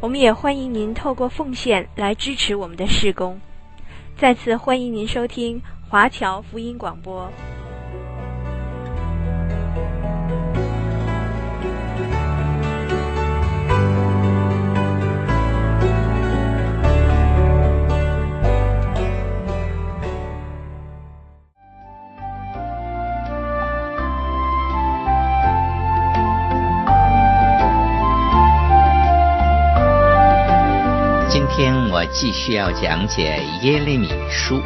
我们也欢迎您透过奉献来支持我们的事工。再次欢迎您收听华侨福音广播。继续要讲解耶利米书，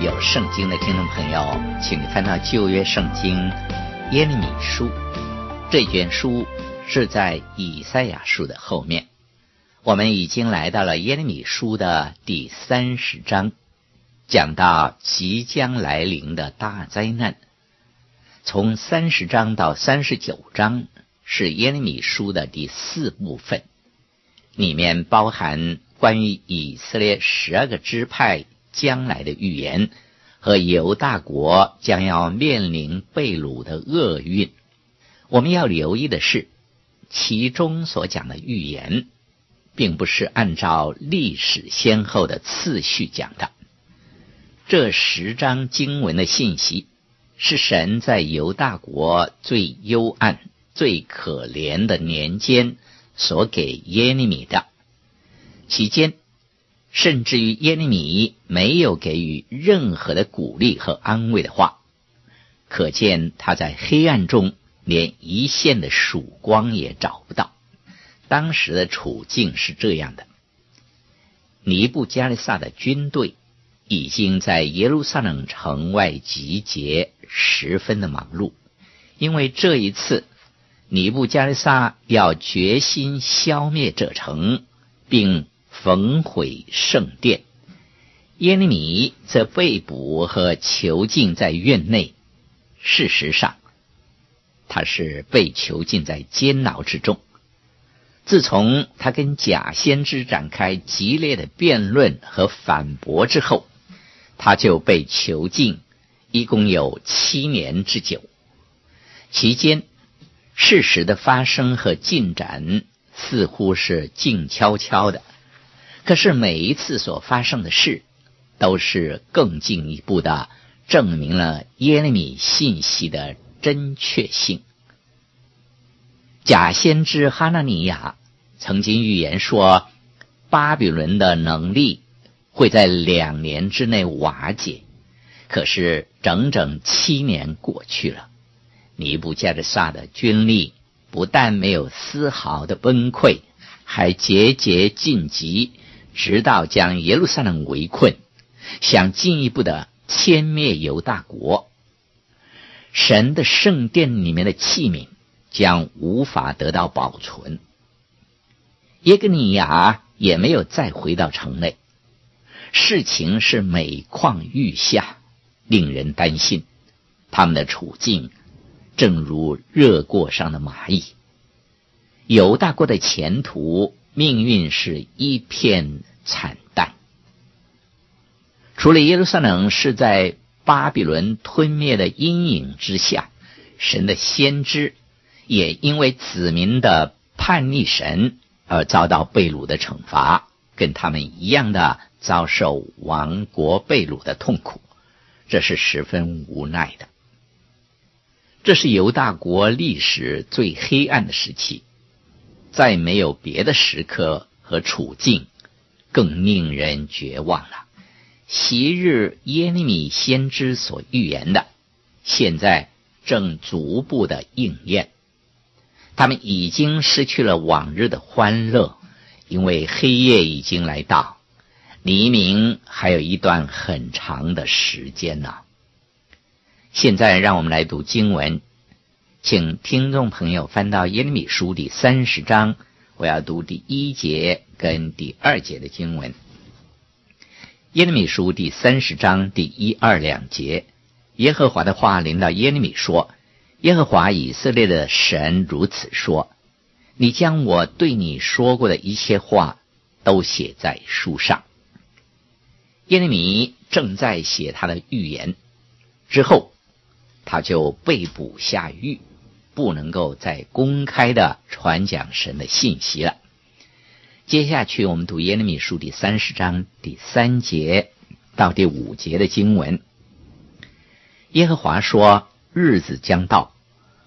有圣经的听众朋友，请翻到旧约圣经耶利米书。这卷书是在以赛亚书的后面。我们已经来到了耶利米书的第三十章，讲到即将来临的大灾难。从三十章到三十九章是耶利米书的第四部分，里面包含。关于以色列十二个支派将来的预言和犹大国将要面临被掳的厄运，我们要留意的是，其中所讲的预言，并不是按照历史先后的次序讲的。这十章经文的信息，是神在犹大国最幽暗、最可怜的年间所给耶利米的。期间，甚至于耶利米没有给予任何的鼓励和安慰的话，可见他在黑暗中连一线的曙光也找不到。当时的处境是这样的：尼布加利撒的军队已经在耶路撒冷城外集结，十分的忙碌，因为这一次尼布加利撒要决心消灭这城，并焚毁圣殿，耶利米则被捕和囚禁在院内。事实上，他是被囚禁在监牢之中。自从他跟假先知展开激烈的辩论和反驳之后，他就被囚禁，一共有七年之久。期间，事实的发生和进展似乎是静悄悄的。可是每一次所发生的事，都是更进一步的证明了耶利米信息的真确性。假先知哈拿尼亚曾经预言说，巴比伦的能力会在两年之内瓦解。可是整整七年过去了，尼布加利萨的军力不但没有丝毫的崩溃，还节节晋级。直到将耶路撒冷围困，想进一步的歼灭犹大国，神的圣殿里面的器皿将无法得到保存。耶格尼亚也没有再回到城内，事情是每况愈下，令人担心。他们的处境正如热锅上的蚂蚁，犹大国的前途。命运是一片惨淡。除了耶路撒冷是在巴比伦吞灭的阴影之下，神的先知也因为子民的叛逆神而遭到被掳的惩罚，跟他们一样的遭受亡国被掳的痛苦，这是十分无奈的。这是犹大国历史最黑暗的时期。再没有别的时刻和处境更令人绝望了。昔日耶利米先知所预言的，现在正逐步的应验。他们已经失去了往日的欢乐，因为黑夜已经来到，黎明还有一段很长的时间呢。现在让我们来读经文。请听众朋友翻到耶利米书第三十章，我要读第一节跟第二节的经文。耶利米书第三十章第一二两节，耶和华的话临到耶利米说：“耶和华以色列的神如此说：你将我对你说过的一切话都写在书上。”耶利米正在写他的预言，之后他就被捕下狱，不能够再公开的传讲神的信息了。接下去，我们读耶利米书第三十章第三节到第五节的经文。耶和华说：“日子将到，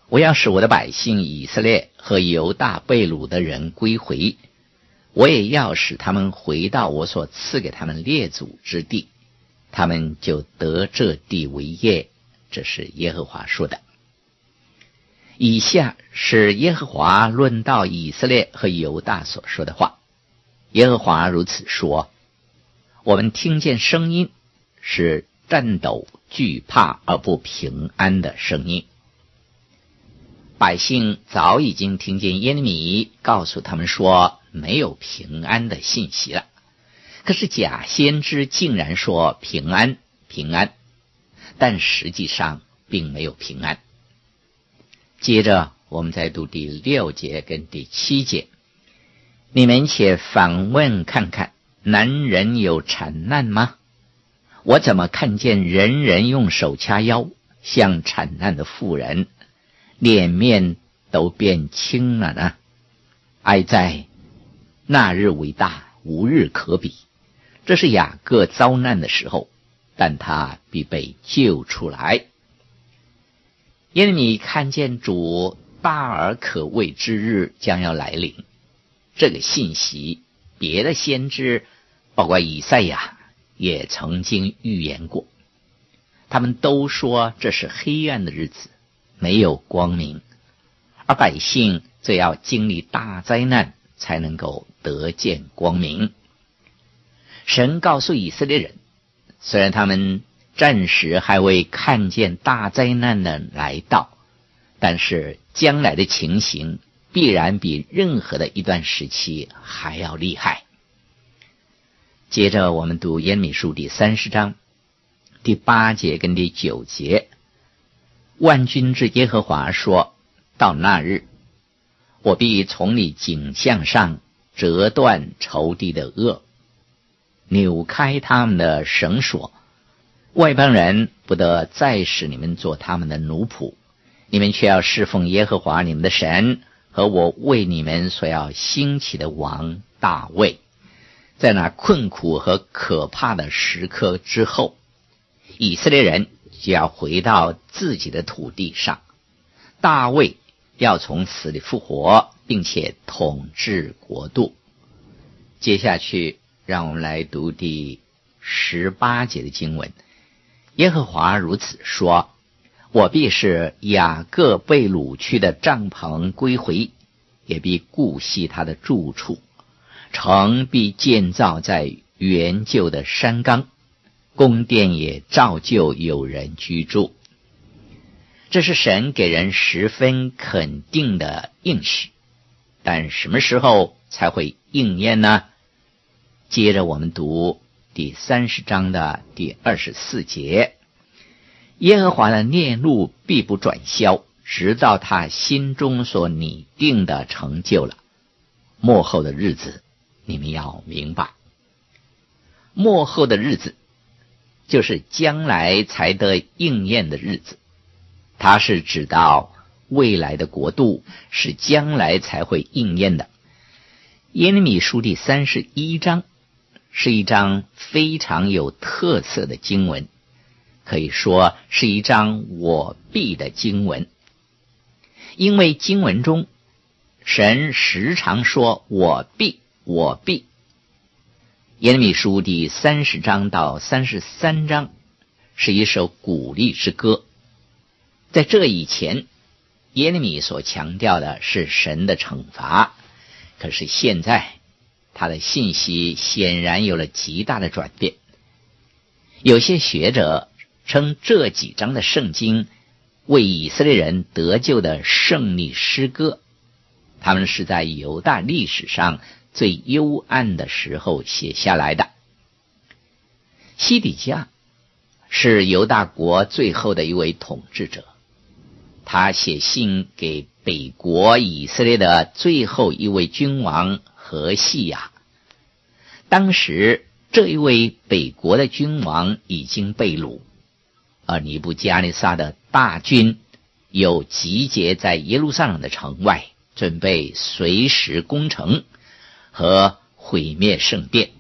我要使我的百姓以色列和犹大被掳的人归回，我也要使他们回到我所赐给他们列祖之地，他们就得这地为业。”这是耶和华说的。以下是耶和华论到以色列和犹大所说的话。耶和华如此说：“我们听见声音，是颤抖、惧怕而不平安的声音。百姓早已经听见耶利米告诉他们说没有平安的信息了。可是假先知竟然说平安、平安，但实际上并没有平安。接着，我们再读第六节跟第七节。”你们且反问看看，男人有产难吗？我怎么看见人人用手掐腰，像产难的妇人，脸面都变青了呢？哀哉！那日为大，无日可比。这是雅各遭难的时候，但他必被救出来。因为你看见主大而可畏之日将要来临。这个信息，别的先知，包括以赛亚，也曾经预言过。他们都说这是黑暗的日子，没有光明，而百姓则要经历大灾难，才能够得见光明。神告诉以色列人，虽然他们暂时还未看见大灾难的来到，但是将来的情形。必然比任何的一段时期还要厉害。接着，我们读耶米书第三十章第八节跟第九节。万军之耶和华说：“到那日，我必从你颈项上折断仇敌的轭，扭开他们的绳索，外邦人不得再使你们做他们的奴仆，你们却要侍奉耶和华你们的神。”和我为你们所要兴起的王大卫，在那困苦和可怕的时刻之后，以色列人就要回到自己的土地上，大卫要从死里复活，并且统治国度。接下去，让我们来读第十八节的经文。耶和华如此说。我必使雅各被掳去的帐篷归回，也必顾惜他的住处，城必建造在原旧的山冈，宫殿也照旧有人居住。这是神给人十分肯定的应许，但什么时候才会应验呢？接着我们读第三十章的第二十四节。耶和华的念怒必不转消，直到他心中所拟定的成就了。末后的日子，你们要明白，末后的日子就是将来才得应验的日子。它是指到未来的国度，是将来才会应验的。耶利米书第三十一章是一章非常有特色的经文。可以说是一张我必的经文，因为经文中神时常说我必我必。耶利米书第三十章到三十三章是一首鼓励之歌，在这以前，耶利米所强调的是神的惩罚，可是现在他的信息显然有了极大的转变，有些学者。称这几章的圣经为以色列人得救的胜利诗歌，他们是在犹大历史上最幽暗的时候写下来的。西底家是犹大国最后的一位统治者，他写信给北国以色列的最后一位君王何西亚。当时这一位北国的君王已经被掳，而尼布加尼撒的大军又集结在耶路撒冷的城外，准备随时攻城和毁灭圣殿。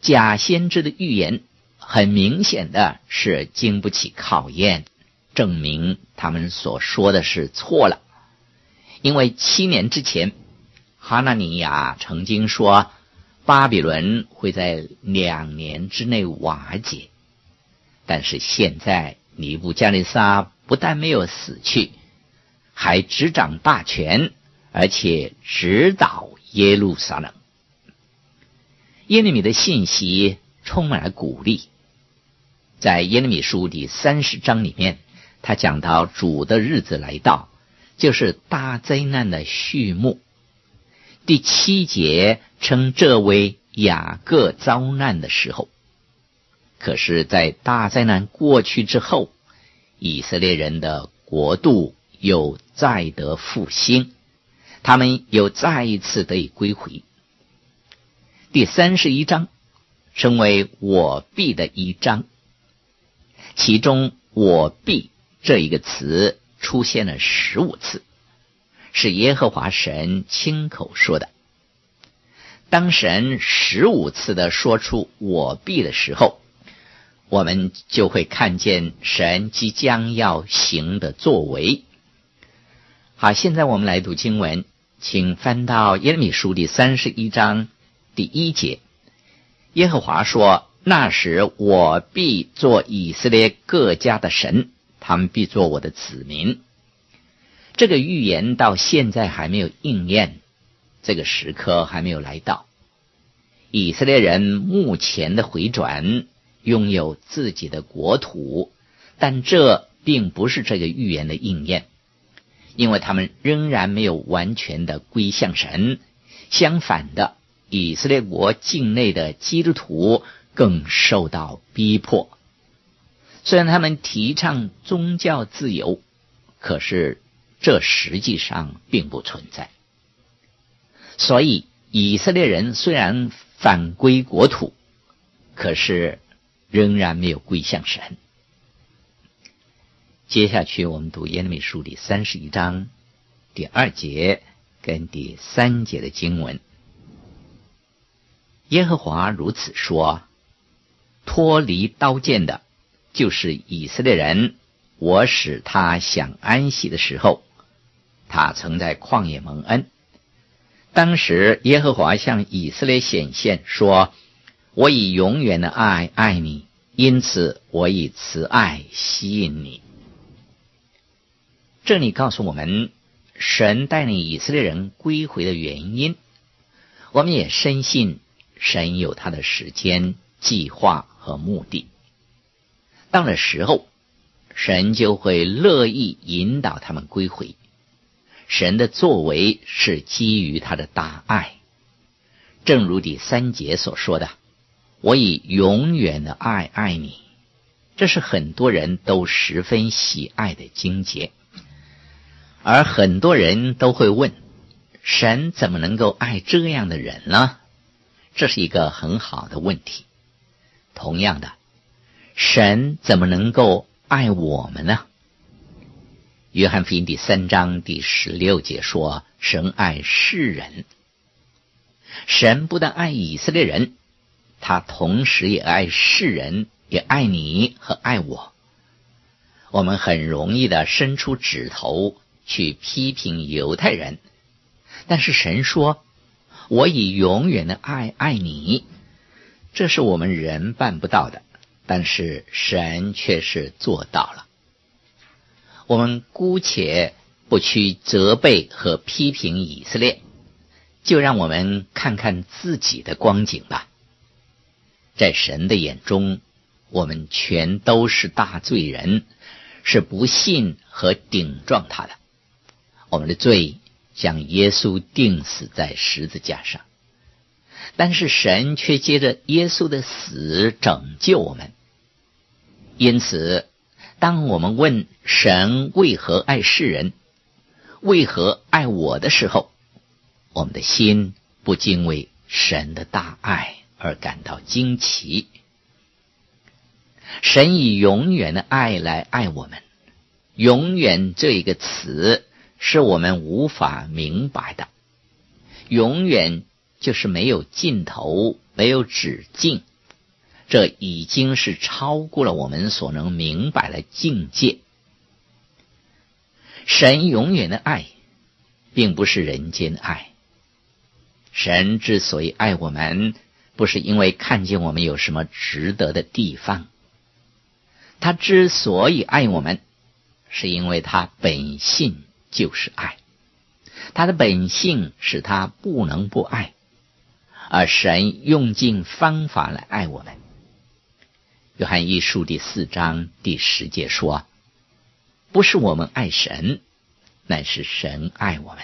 假先知的预言很明显的是经不起考验，证明他们所说的是错了。因为七年之前，哈纳尼亚曾经说巴比伦会在两年之内瓦解，但是现在尼布加利撒不但没有死去，还执掌大权，而且指导耶路撒冷。耶利米的信息充满了鼓励，在耶利米书第三十章里面，他讲到主的日子来到，就是大灾难的序幕。第七节称这为雅各遭难的时候。可是，在大灾难过去之后，以色列人的国度又再得复兴，他们又再一次得以归回。第三十一章称为“我必”的一章，其中“我必”这一个词出现了十五次，是耶和华神亲口说的。当神十五次的说出“我必”的时候，我们就会看见神即将要行的作为。好，现在我们来读经文，请翻到耶利米书第三十一章。第一节，耶和华说：“那时我必做以色列各家的神，他们必做我的子民。”这个预言到现在还没有应验，这个时刻还没有来到。以色列人目前的回转，拥有自己的国土，但这并不是这个预言的应验，因为他们仍然没有完全的归向神。相反的。以色列国境内的基督徒更受到逼迫。虽然他们提倡宗教自由，可是这实际上并不存在。所以，以色列人虽然返归国土，可是仍然没有归向神。接下去，我们读耶利米书第三十一章第二节跟第三节的经文。耶和华如此说：“脱离刀剑的，就是以色列人。我使他享安息的时候，他曾在旷野蒙恩。当时耶和华向以色列显现，说：我以永远的爱爱你，因此我以慈爱吸引你。这里告诉我们，神带领以色列人归回的原因。我们也深信。”神有他的时间、计划和目的，到了时候，神就会乐意引导他们归回。神的作为是基于他的大爱，正如第三节所说的：“我以永远的爱爱你。”这是很多人都十分喜爱的经节，而很多人都会问：神怎么能够爱这样的人呢？这是一个很好的问题。同样的，神怎么能够爱我们呢？约翰福音第三章第十六节说：“神爱世人。”神不但爱以色列人，他同时也爱世人，也爱你和爱我。我们很容易的伸出指头去批评犹太人，但是神说。我以永远的爱爱你，这是我们人办不到的，但是神却是做到了。我们姑且不去责备和批评以色列，就让我们看看自己的光景吧。在神的眼中，我们全都是大罪人，是不信和顶撞他的。我们的罪。将耶稣钉死在十字架上，但是神却借着耶稣的死拯救我们。因此，当我们问神为何爱世人，为何爱我的时候，我们的心不禁为神的大爱而感到惊奇。神以永远的爱来爱我们，永远这一个词是我们无法明白的。永远就是没有尽头，没有止境，这已经是超过了我们所能明白的境界。神永远的爱，并不是人间的爱。神之所以爱我们，不是因为看见我们有什么值得的地方。他之所以爱我们，是因为他本性就是爱。他的本性使他不能不爱，而神用尽方法来爱我们。约翰一书第四章第十节说：“不是我们爱神，乃是神爱我们，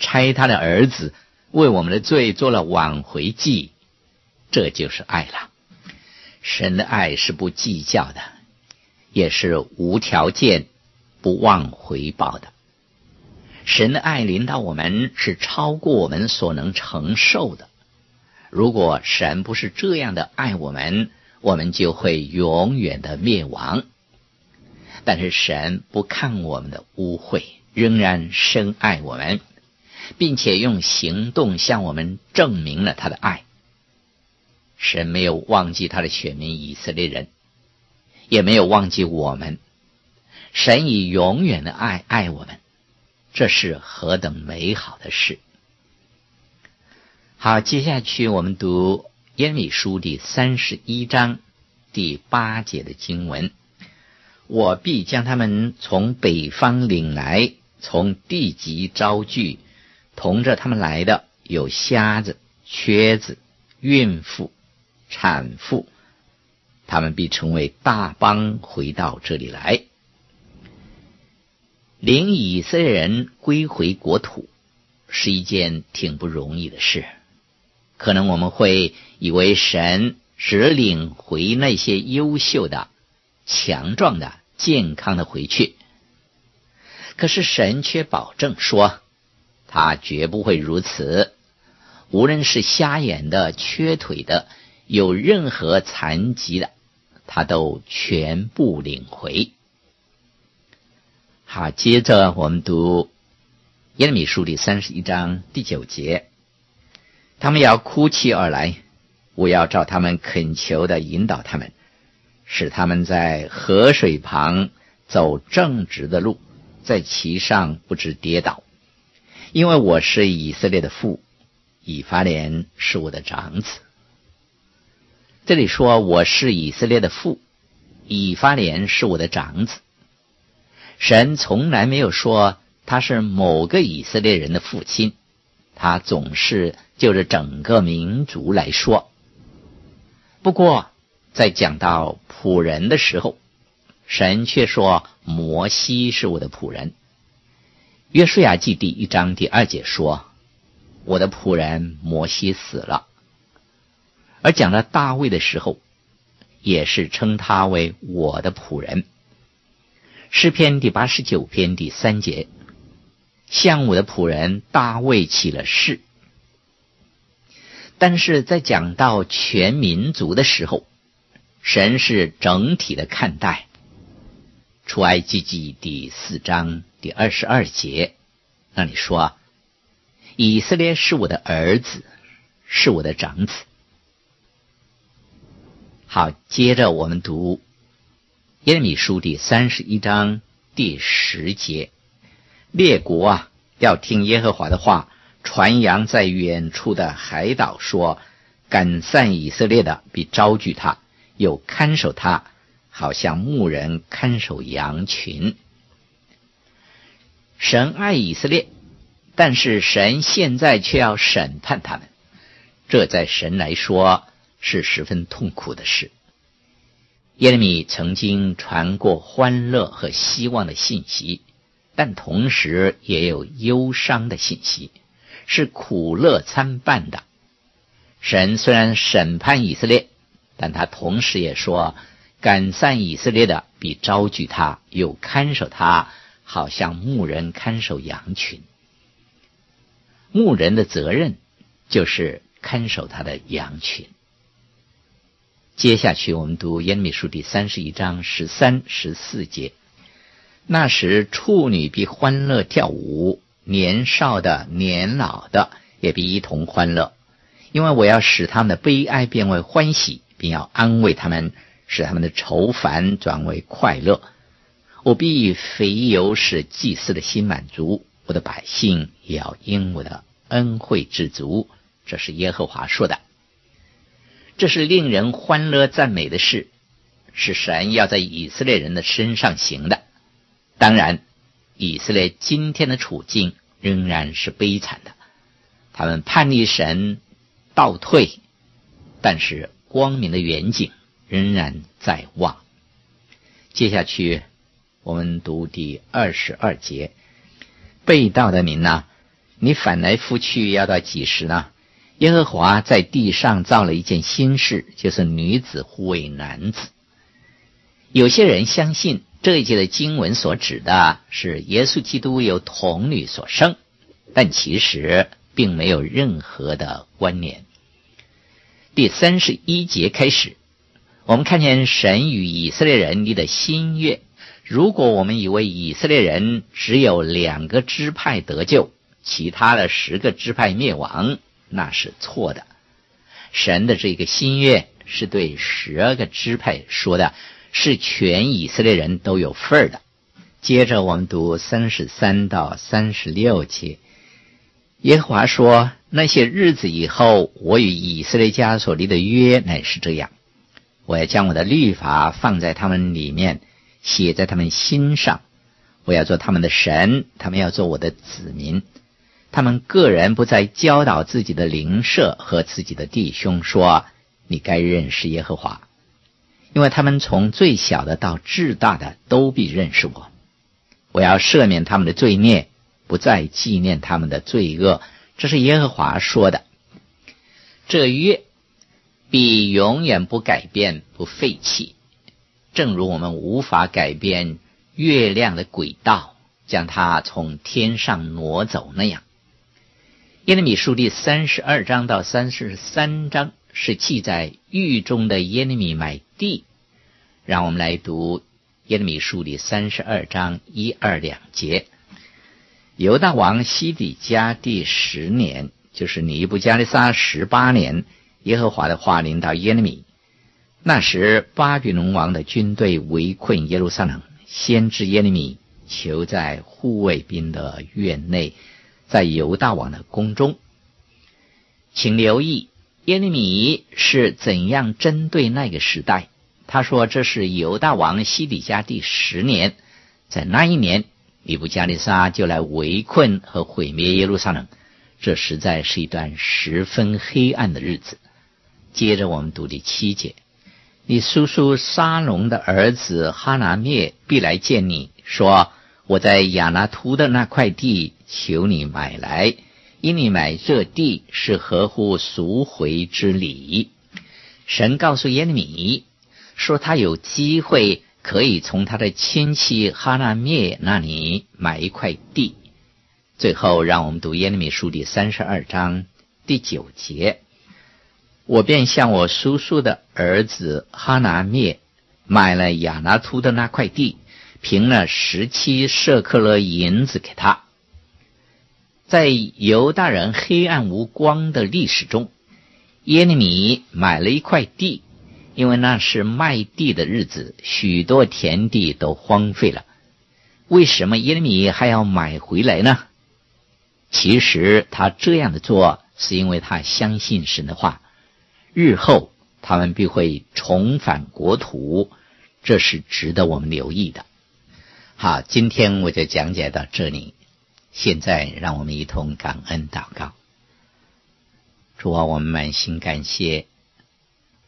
差他的儿子为我们的罪做了挽回祭，这就是爱了。神的爱是不计较的，也是无条件、不忘回报的。”神的爱临到我们是超过我们所能承受的。如果神不是这样的爱我们，我们就会永远的灭亡。但是神不看我们的污秽，仍然深爱我们，并且用行动向我们证明了他的爱。神没有忘记他的选民以色列人，也没有忘记我们。神以永远的爱爱我们。这是何等美好的事！好，接下去我们读耶利米书第三十一章第八节的经文：“我必将他们从北方领来，从地极招聚，同着他们来的有瞎子、瘸子、孕妇、产妇，他们必成为大邦，回到这里来。”领以色列人归回国土是一件挺不容易的事。可能我们会以为神只领回那些优秀的、强壮的、健康的回去，可是神却保证说，他绝不会如此。无论是瞎眼的、缺腿的、有任何残疾的，他都全部领回。好，接着我们读耶利米书第三十一章第九节，他们要哭泣而来，我要照他们恳求的引导他们，使他们在河水旁走正直的路，在其上不知跌倒，因为我是以色列的父，以法莲是我的长子。这里说我是以色列的父，以法莲是我的长子。神从来没有说他是某个以色列人的父亲，他总是就着整个民族来说。不过，在讲到仆人的时候，神却说摩西是我的仆人。约书亚记第一章第二节说：“我的仆人摩西死了。”而讲到大卫的时候，也是称他为我的仆人。诗篇第八十九篇第三节，向我的仆人大卫起了誓。但是在讲到全民族的时候，神是整体的看待。出埃及记第四章第二十二节，那里说：“以色列是我的儿子，是我的长子。”好，接着我们读。耶利米书第三十一章第十节：列国啊，要听耶和华的话；传扬在远处的海岛说，赶散以色列的必招聚他，又看守他，好像牧人看守羊群。神爱以色列，但是神现在却要审判他们，这在神来说是十分痛苦的事。耶利米曾经传过欢乐和希望的信息，但同时也有忧伤的信息，是苦乐参半的。神虽然审判以色列，但他同时也说，赶散以色列的比招聚他，又看守他，好像牧人看守羊群。牧人的责任就是看守他的羊群。接下去我们读耶利米书第三十一章十三、十四节。那时处女必欢乐跳舞，年少的、年老的也必一同欢乐。因为我要使他们的悲哀变为欢喜，并要安慰他们，使他们的愁烦转为快乐。我必以肥油使祭司的心满足，我的百姓也要因我的恩惠知足。这是耶和华说的。这是令人欢乐赞美的事，是神要在以色列人的身上行的。当然，以色列今天的处境仍然是悲惨的，他们叛逆神。倒退，但是光明的远景仍然在望。接下去，我们读第二十二节：被盗的民呐，你反来覆去要到几时呢？耶和华在地上造了一件新事，就是女子护卫男子。有些人相信这一节的经文所指的是耶稣基督由童女所生，但其实。并没有任何的关联。第三十一节开始，我们看见神与以色列人立的新约。如果我们以为以色列人只有两个支派得救，其他的十个支派灭亡，那是错的。神的这个心愿是对十二个支派说的，是全以色列人都有份儿的。接着我们读三十三到三十六节。耶和华说：“那些日子以后，我与以色列家所立的约乃是这样：我要将我的律法放在他们里面，写在他们心上。我要做他们的神，他们要做我的子民。他们个人不再教导自己的邻舍和自己的弟兄说：你该认识耶和华，因为他们从最小的到至大的都必认识我。我要赦免他们的罪孽。”不再纪念他们的罪恶，这是耶和华说的。这约必永远不改变、不废弃，正如我们无法改变月亮的轨道，将它从天上挪走那样。耶利米书第三十二章到三十三章是记载狱中的耶利米买地。让我们来读耶利米书第三十二章一二两节。犹大王西底家第十年，就是尼布加利撒十八年，耶和华的话临到耶利米。那时，巴比伦王的军队围困耶路撒冷，先知耶利米囚在护卫兵的院内，在犹大王的宫中。请留意，耶利米是怎样针对那个时代。他说：“这是犹大王西底家第十年，在那一年。”尼布加利撒就来围困和毁灭耶路撒冷，这实在是一段十分黑暗的日子。接着我们读第七节：你叔叔沙龙的儿子哈拿灭必来见你说：“我在亚拿突的那块地，求你买来，因你买这地是合乎赎回之礼。”神告诉耶利米说，他有机会。可以从他的亲戚哈拿灭那里买一块地。最后，让我们读耶利米书第三十二章第九节：我便向我叔叔的儿子哈拿灭买了亚拿突的那块地，凭了十七舍克勒银子给他。在犹大人黑暗无光的历史中，耶利米买了一块地。因为那是卖地的日子，许多田地都荒废了。为什么耶利米还要买回来呢？其实他这样的做，是因为他相信神的话，日后他们必会重返国土，这是值得我们留意的。好，今天我就讲解到这里。现在让我们一同感恩祷告。主啊，我们满心感谢。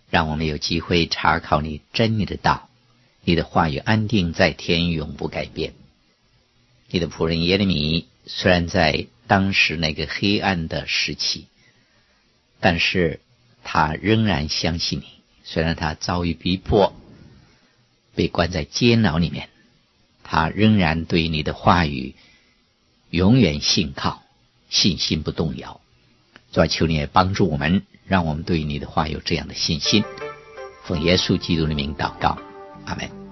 让我们有机会查考你真理的道，你的话语安定在天，永不改变。你的仆人耶利米虽然在当时那个黑暗的时期，但是他仍然相信你。虽然他遭遇逼迫，被关在监牢里面，他仍然对你的话语永远信靠，信心不动摇。主啊，求你也帮助我们，让我们对你的话有这样的信心。奉耶稣基督的名祷告，阿门。